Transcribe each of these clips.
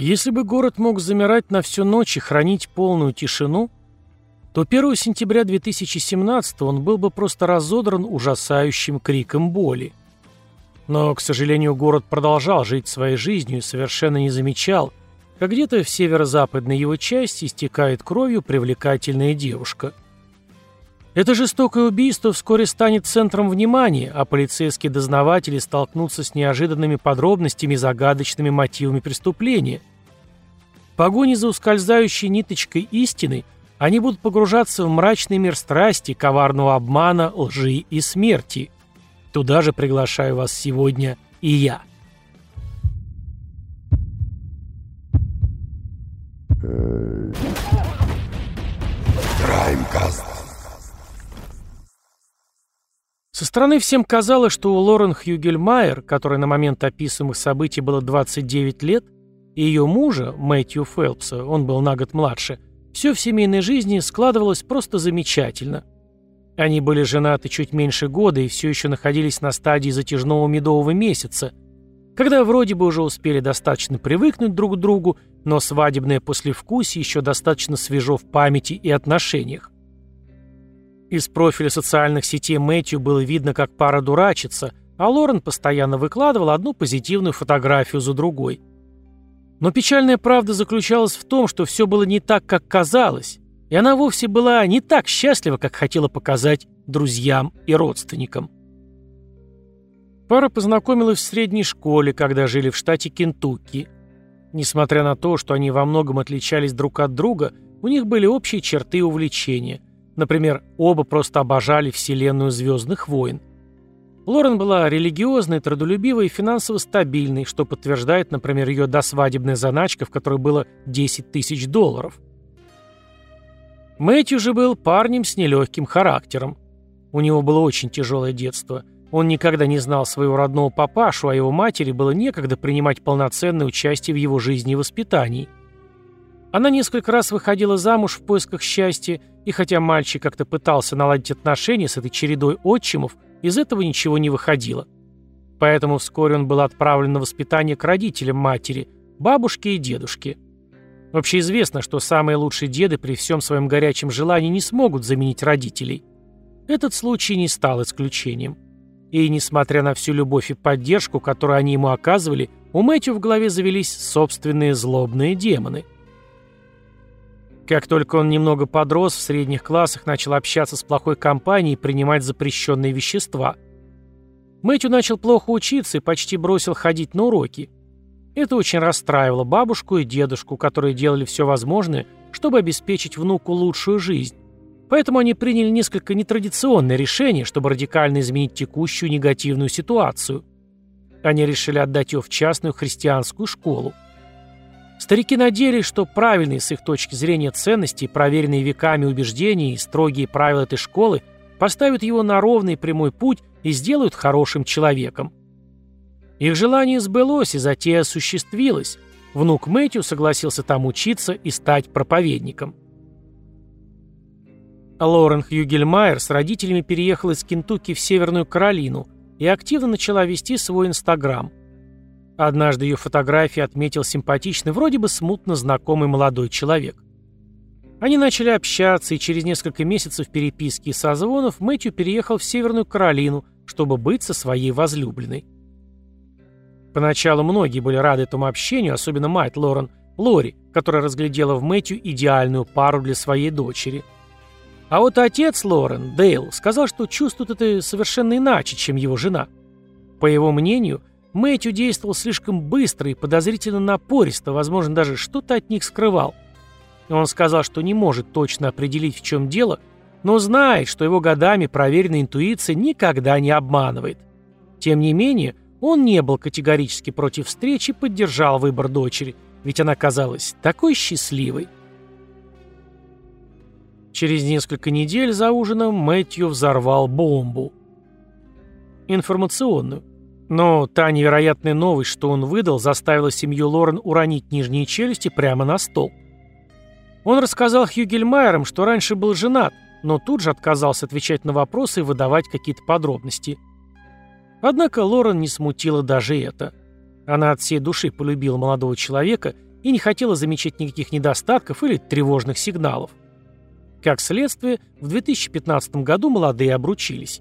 Если бы город мог замирать на всю ночь и хранить полную тишину, то 1 сентября 2017 он был бы просто разодран ужасающим криком боли. Но, к сожалению, город продолжал жить своей жизнью и совершенно не замечал, как где-то в северо-западной его части истекает кровью привлекательная девушка. Это жестокое убийство вскоре станет центром внимания, а полицейские дознаватели столкнутся с неожиданными подробностями и загадочными мотивами преступления. В погоне за ускользающей ниточкой истины они будут погружаться в мрачный мир страсти, коварного обмана, лжи и смерти. Туда же приглашаю вас сегодня и я. Краймкаст. Со стороны всем казалось, что у Лорен Хьюгельмайер, которой на момент описываемых событий было 29 лет, и ее мужа, Мэтью Фелпса, он был на год младше, все в семейной жизни складывалось просто замечательно. Они были женаты чуть меньше года и все еще находились на стадии затяжного медового месяца, когда вроде бы уже успели достаточно привыкнуть друг к другу, но свадебное послевкусие еще достаточно свежо в памяти и отношениях. Из профиля социальных сетей Мэтью было видно, как пара дурачится, а Лорен постоянно выкладывала одну позитивную фотографию за другой. Но печальная правда заключалась в том, что все было не так, как казалось, и она вовсе была не так счастлива, как хотела показать друзьям и родственникам. Пара познакомилась в средней школе, когда жили в штате Кентукки. Несмотря на то, что они во многом отличались друг от друга, у них были общие черты увлечения. Например, оба просто обожали вселенную «Звездных войн». Лорен была религиозной, трудолюбивой и финансово стабильной, что подтверждает, например, ее досвадебная заначка, в которой было 10 тысяч долларов. Мэтью же был парнем с нелегким характером. У него было очень тяжелое детство – он никогда не знал своего родного папашу, а его матери было некогда принимать полноценное участие в его жизни и воспитании. Она несколько раз выходила замуж в поисках счастья, и хотя мальчик как-то пытался наладить отношения с этой чередой отчимов, из этого ничего не выходило. Поэтому вскоре он был отправлен на воспитание к родителям матери, бабушке и дедушке. Вообще известно, что самые лучшие деды при всем своем горячем желании не смогут заменить родителей. Этот случай не стал исключением. И, несмотря на всю любовь и поддержку, которую они ему оказывали, у Мэтью в голове завелись собственные злобные демоны. Как только он немного подрос, в средних классах начал общаться с плохой компанией и принимать запрещенные вещества. Мэтью начал плохо учиться и почти бросил ходить на уроки. Это очень расстраивало бабушку и дедушку, которые делали все возможное, чтобы обеспечить внуку лучшую жизнь. Поэтому они приняли несколько нетрадиционное решение, чтобы радикально изменить текущую негативную ситуацию. Они решили отдать ее в частную христианскую школу. Старики надеялись, что правильные с их точки зрения ценности, проверенные веками убеждения и строгие правила этой школы поставят его на ровный прямой путь и сделают хорошим человеком. Их желание сбылось, и затея осуществилась. Внук Мэтью согласился там учиться и стать проповедником. Лорен Хьюгельмайер с родителями переехала из Кентукки в Северную Каролину и активно начала вести свой Инстаграм. Однажды ее фотографии отметил симпатичный, вроде бы смутно знакомый молодой человек. Они начали общаться, и через несколько месяцев переписки и созвонов Мэтью переехал в Северную Каролину, чтобы быть со своей возлюбленной. Поначалу многие были рады этому общению, особенно мать Лорен, Лори, которая разглядела в Мэтью идеальную пару для своей дочери – а вот отец Лорен, Дейл, сказал, что чувствует это совершенно иначе, чем его жена. По его мнению, Мэтью действовал слишком быстро и подозрительно напористо, возможно, даже что-то от них скрывал. Он сказал, что не может точно определить, в чем дело, но знает, что его годами проверенная интуиция никогда не обманывает. Тем не менее, он не был категорически против встречи и поддержал выбор дочери, ведь она казалась такой счастливой. Через несколько недель за ужином Мэтью взорвал бомбу. Информационную. Но та невероятная новость, что он выдал, заставила семью Лорен уронить нижние челюсти прямо на стол. Он рассказал Хьюгельмайерам, что раньше был женат, но тут же отказался отвечать на вопросы и выдавать какие-то подробности. Однако Лорен не смутила даже это. Она от всей души полюбила молодого человека и не хотела замечать никаких недостатков или тревожных сигналов. Как следствие, в 2015 году молодые обручились.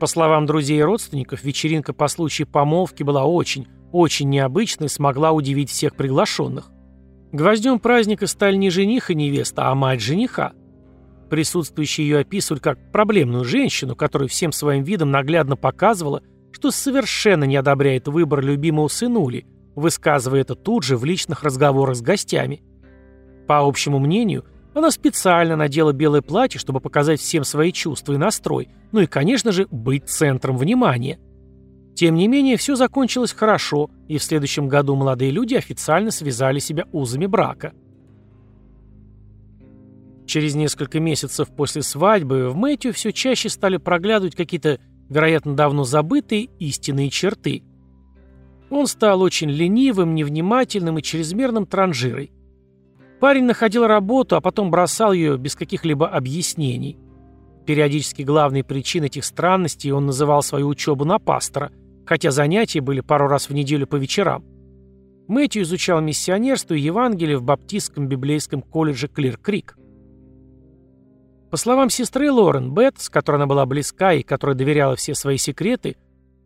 По словам друзей и родственников, вечеринка по случаю помолвки была очень, очень необычной и смогла удивить всех приглашенных. Гвоздем праздника стали не жених и невеста, а мать жениха. Присутствующие ее описывали как проблемную женщину, которая всем своим видом наглядно показывала, что совершенно не одобряет выбор любимого сынули, высказывая это тут же в личных разговорах с гостями. По общему мнению, она специально надела белое платье, чтобы показать всем свои чувства и настрой, ну и, конечно же, быть центром внимания. Тем не менее, все закончилось хорошо, и в следующем году молодые люди официально связали себя узами брака. Через несколько месяцев после свадьбы в Мэтью все чаще стали проглядывать какие-то, вероятно, давно забытые истинные черты. Он стал очень ленивым, невнимательным и чрезмерным транжирой. Парень находил работу, а потом бросал ее без каких-либо объяснений. Периодически главной причиной этих странностей он называл свою учебу на пастора, хотя занятия были пару раз в неделю по вечерам. Мэтью изучал миссионерство и Евангелие в Баптистском библейском колледже Клир-Крик. По словам сестры Лорен, Бет, с которой она была близка и которой доверяла все свои секреты,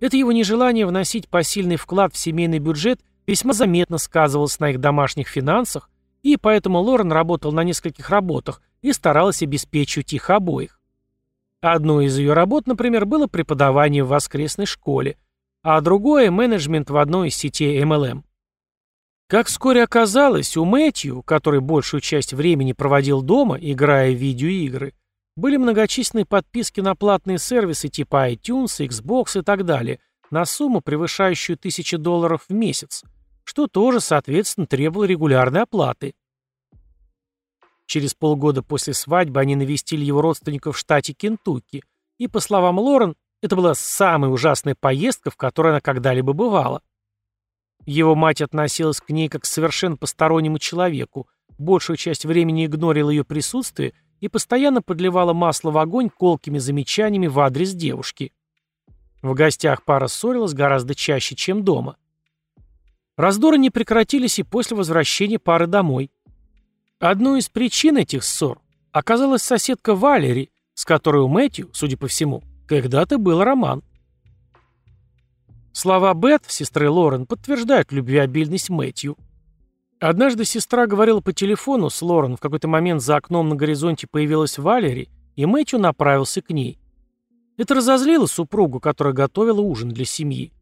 это его нежелание вносить посильный вклад в семейный бюджет весьма заметно сказывалось на их домашних финансах, и поэтому Лорен работал на нескольких работах и старалась обеспечивать их обоих. Одной из ее работ, например, было преподавание в воскресной школе, а другое – менеджмент в одной из сетей MLM. Как вскоре оказалось, у Мэтью, который большую часть времени проводил дома, играя в видеоигры, были многочисленные подписки на платные сервисы типа iTunes, Xbox и так далее, на сумму, превышающую тысячи долларов в месяц, что тоже, соответственно, требовало регулярной оплаты. Через полгода после свадьбы они навестили его родственников в штате Кентукки, и, по словам Лорен, это была самая ужасная поездка, в которой она когда-либо бывала. Его мать относилась к ней как к совершенно постороннему человеку, большую часть времени игнорила ее присутствие и постоянно подливала масло в огонь колкими замечаниями в адрес девушки. В гостях пара ссорилась гораздо чаще, чем дома. Раздоры не прекратились и после возвращения пары домой. Одной из причин этих ссор оказалась соседка Валери, с которой у Мэтью, судя по всему, когда-то был роман. Слова Бет, сестры Лорен, подтверждают любвеобильность Мэтью. Однажды сестра говорила по телефону с Лорен, в какой-то момент за окном на горизонте появилась Валери, и Мэтью направился к ней. Это разозлило супругу, которая готовила ужин для семьи.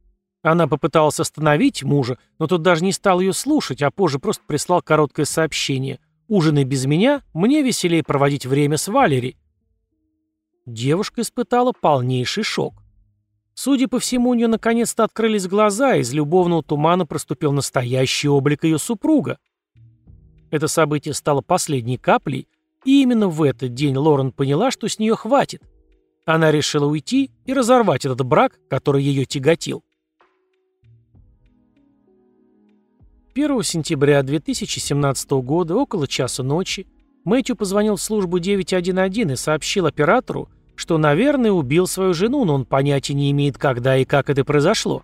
Она попыталась остановить мужа, но тот даже не стал ее слушать, а позже просто прислал короткое сообщение. «Ужинай без меня, мне веселее проводить время с Валери». Девушка испытала полнейший шок. Судя по всему, у нее наконец-то открылись глаза, и из любовного тумана проступил настоящий облик ее супруга. Это событие стало последней каплей, и именно в этот день Лорен поняла, что с нее хватит. Она решила уйти и разорвать этот брак, который ее тяготил. 1 сентября 2017 года, около часа ночи, Мэтью позвонил в службу 911 и сообщил оператору, что, наверное, убил свою жену, но он понятия не имеет, когда и как это произошло.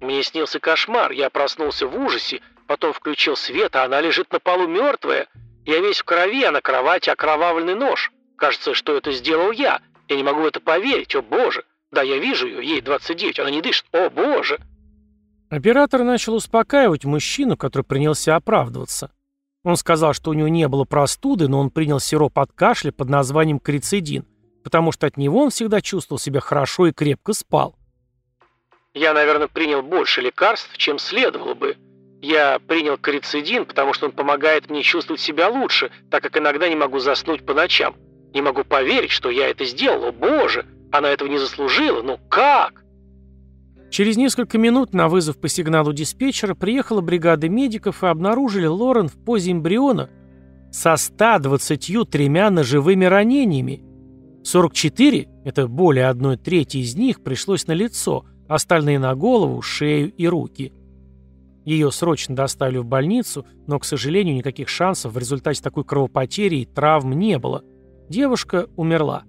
«Мне снился кошмар, я проснулся в ужасе, потом включил свет, а она лежит на полу мертвая. Я весь в крови, а на кровати окровавленный нож. Кажется, что это сделал я. Я не могу в это поверить, о боже. Да, я вижу ее, ей 29, она не дышит, о боже!» Оператор начал успокаивать мужчину, который принялся оправдываться. Он сказал, что у него не было простуды, но он принял сироп от кашля под названием крицидин, потому что от него он всегда чувствовал себя хорошо и крепко спал. «Я, наверное, принял больше лекарств, чем следовало бы. Я принял крицидин, потому что он помогает мне чувствовать себя лучше, так как иногда не могу заснуть по ночам. Не могу поверить, что я это сделал, о боже! Она этого не заслужила, ну как?» Через несколько минут на вызов по сигналу диспетчера приехала бригада медиков и обнаружили Лорен в позе эмбриона со 123 ножевыми ранениями. 44, это более одной трети из них, пришлось на лицо, остальные на голову, шею и руки. Ее срочно доставили в больницу, но, к сожалению, никаких шансов в результате такой кровопотери и травм не было. Девушка умерла.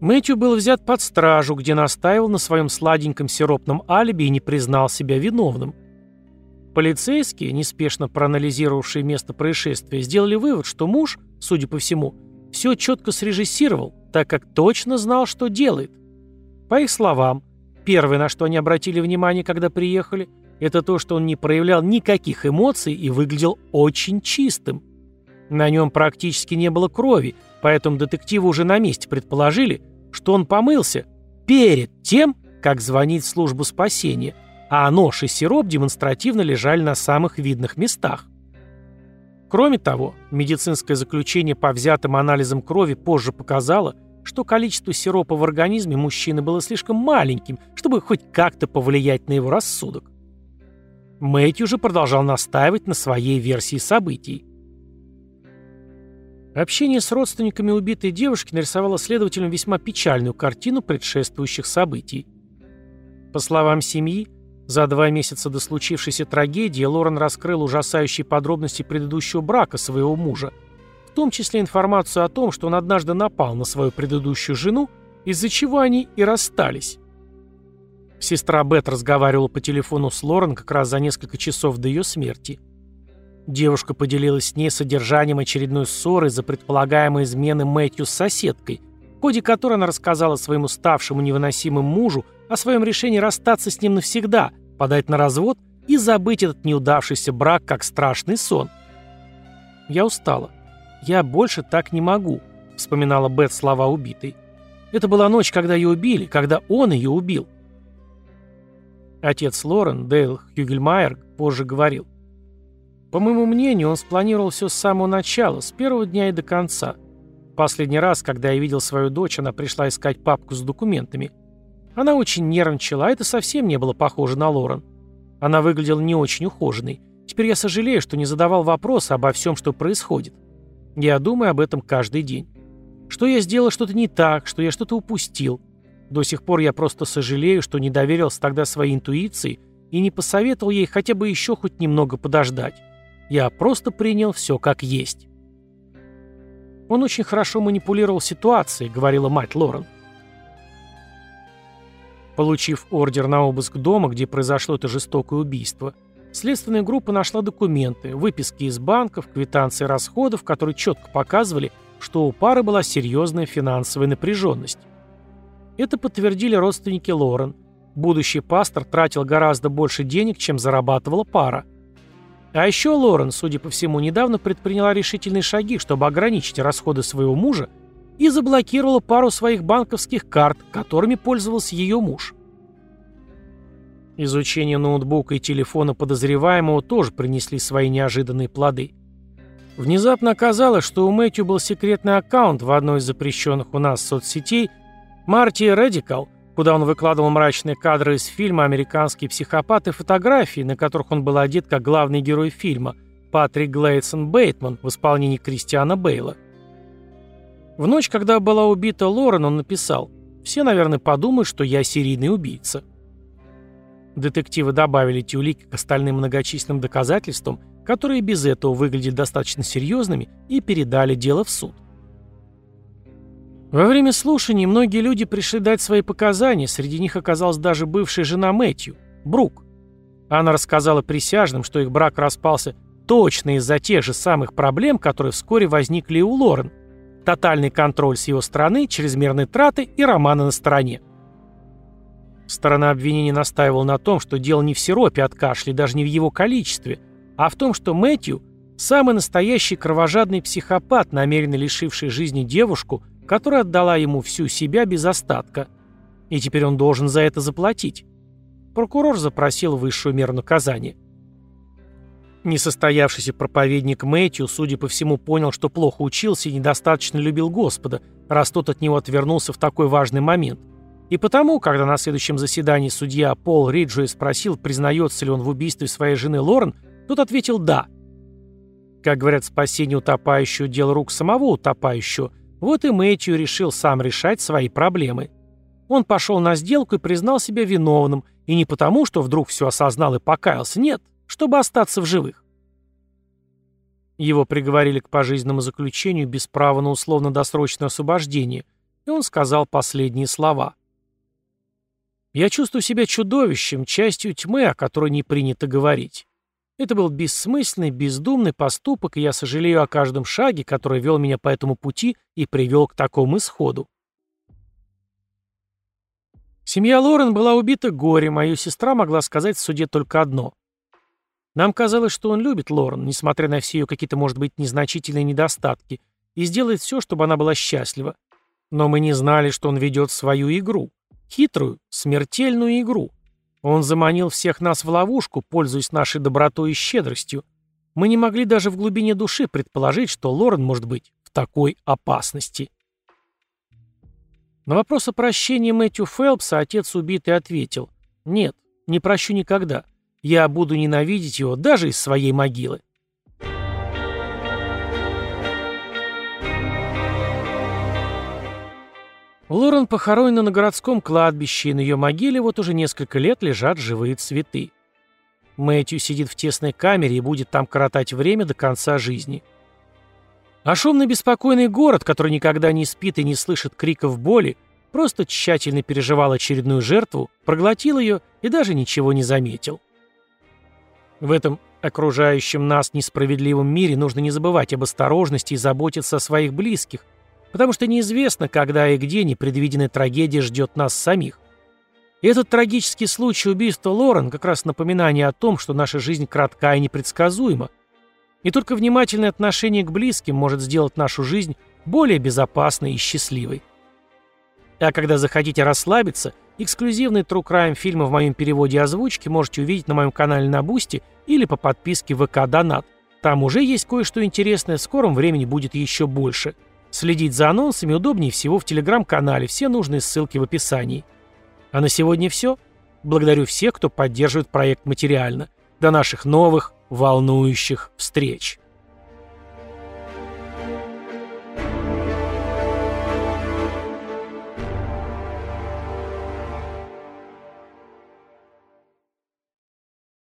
Мэтью был взят под стражу, где настаивал на своем сладеньком сиропном алиби и не признал себя виновным. Полицейские, неспешно проанализировавшие место происшествия, сделали вывод, что муж, судя по всему, все четко срежиссировал, так как точно знал, что делает. По их словам, первое, на что они обратили внимание, когда приехали, это то, что он не проявлял никаких эмоций и выглядел очень чистым. На нем практически не было крови, поэтому детективы уже на месте предположили, что он помылся перед тем, как звонить в службу спасения – а нож и сироп демонстративно лежали на самых видных местах. Кроме того, медицинское заключение по взятым анализам крови позже показало, что количество сиропа в организме мужчины было слишком маленьким, чтобы хоть как-то повлиять на его рассудок. Мэтью же продолжал настаивать на своей версии событий. Общение с родственниками убитой девушки нарисовало следователям весьма печальную картину предшествующих событий. По словам семьи, за два месяца до случившейся трагедии Лорен раскрыл ужасающие подробности предыдущего брака своего мужа, в том числе информацию о том, что он однажды напал на свою предыдущую жену, из-за чего они и расстались. Сестра Бет разговаривала по телефону с Лорен как раз за несколько часов до ее смерти. Девушка поделилась с ней содержанием очередной ссоры за предполагаемой измены Мэтью с соседкой, в ходе которой она рассказала своему ставшему невыносимым мужу о своем решении расстаться с ним навсегда, подать на развод и забыть этот неудавшийся брак как страшный сон. «Я устала. Я больше так не могу», — вспоминала Бет слова убитой. «Это была ночь, когда ее убили, когда он ее убил». Отец Лорен, Дейл Хюгельмайер, позже говорил. «По моему мнению, он спланировал все с самого начала, с первого дня и до конца. Последний раз, когда я видел свою дочь, она пришла искать папку с документами — она очень нервничала, а это совсем не было похоже на Лорен. Она выглядела не очень ухоженной. Теперь я сожалею, что не задавал вопроса обо всем, что происходит. Я думаю об этом каждый день. Что я сделал что-то не так, что я что-то упустил. До сих пор я просто сожалею, что не доверился тогда своей интуиции и не посоветовал ей хотя бы еще хоть немного подождать. Я просто принял все как есть. Он очень хорошо манипулировал ситуацией, говорила мать Лорен. Получив ордер на обыск дома, где произошло это жестокое убийство, следственная группа нашла документы, выписки из банков, квитанции расходов, которые четко показывали, что у пары была серьезная финансовая напряженность. Это подтвердили родственники Лорен. Будущий пастор тратил гораздо больше денег, чем зарабатывала пара. А еще Лорен, судя по всему, недавно предприняла решительные шаги, чтобы ограничить расходы своего мужа и заблокировала пару своих банковских карт, которыми пользовался ее муж. Изучение ноутбука и телефона подозреваемого тоже принесли свои неожиданные плоды. Внезапно оказалось, что у Мэтью был секретный аккаунт в одной из запрещенных у нас соцсетей Марти Редикал, куда он выкладывал мрачные кадры из фильма «Американские психопаты» фотографии, на которых он был одет как главный герой фильма Патрик Глейдсон Бейтман в исполнении Кристиана Бейла. В ночь, когда была убита Лорен, он написал «Все, наверное, подумают, что я серийный убийца». Детективы добавили эти улики к остальным многочисленным доказательствам, которые без этого выглядели достаточно серьезными, и передали дело в суд. Во время слушаний многие люди пришли дать свои показания, среди них оказалась даже бывшая жена Мэтью, Брук. Она рассказала присяжным, что их брак распался точно из-за тех же самых проблем, которые вскоре возникли и у Лорен – тотальный контроль с его стороны, чрезмерные траты и романы на стороне. Сторона обвинения настаивала на том, что дело не в сиропе от кашля, даже не в его количестве, а в том, что Мэтью – самый настоящий кровожадный психопат, намеренно лишивший жизни девушку, которая отдала ему всю себя без остатка. И теперь он должен за это заплатить. Прокурор запросил высшую меру наказания. Несостоявшийся проповедник Мэтью, судя по всему, понял, что плохо учился и недостаточно любил Господа, раз тот от него отвернулся в такой важный момент. И потому, когда на следующем заседании судья Пол Риджуэй спросил, признается ли он в убийстве своей жены Лорен, тот ответил «да». Как говорят, спасение утопающего – дело рук самого утопающего, вот и Мэтью решил сам решать свои проблемы. Он пошел на сделку и признал себя виновным, и не потому, что вдруг все осознал и покаялся, нет – чтобы остаться в живых. Его приговорили к пожизненному заключению без права на условно-досрочное освобождение, и он сказал последние слова. «Я чувствую себя чудовищем, частью тьмы, о которой не принято говорить. Это был бессмысленный, бездумный поступок, и я сожалею о каждом шаге, который вел меня по этому пути и привел к такому исходу. Семья Лорен была убита горем, Моя сестра могла сказать в суде только одно. Нам казалось, что он любит Лорен, несмотря на все ее какие-то, может быть, незначительные недостатки, и сделает все, чтобы она была счастлива. Но мы не знали, что он ведет свою игру. Хитрую, смертельную игру. Он заманил всех нас в ловушку, пользуясь нашей добротой и щедростью. Мы не могли даже в глубине души предположить, что Лорен может быть в такой опасности. На вопрос о прощении Мэтью Фелпса отец убитый ответил «Нет, не прощу никогда. Я буду ненавидеть его даже из своей могилы». Лорен похоронена на городском кладбище, и на ее могиле вот уже несколько лет лежат живые цветы. Мэтью сидит в тесной камере и будет там коротать время до конца жизни. А шумный беспокойный город, который никогда не спит и не слышит криков боли, просто тщательно переживал очередную жертву, проглотил ее и даже ничего не заметил. В этом окружающем нас несправедливом мире нужно не забывать об осторожности и заботиться о своих близких, потому что неизвестно, когда и где непредвиденная трагедия ждет нас самих. И этот трагический случай убийства Лорен как раз напоминание о том, что наша жизнь кратка и непредсказуема. И только внимательное отношение к близким может сделать нашу жизнь более безопасной и счастливой. А когда захотите расслабиться, эксклюзивный True Crime фильмы в моем переводе и озвучке можете увидеть на моем канале на Бусти или по подписке VK Donut. Там уже есть кое-что интересное, в скором времени будет еще больше – Следить за анонсами удобнее всего в телеграм-канале, все нужные ссылки в описании. А на сегодня все. Благодарю всех, кто поддерживает проект материально. До наших новых, волнующих встреч!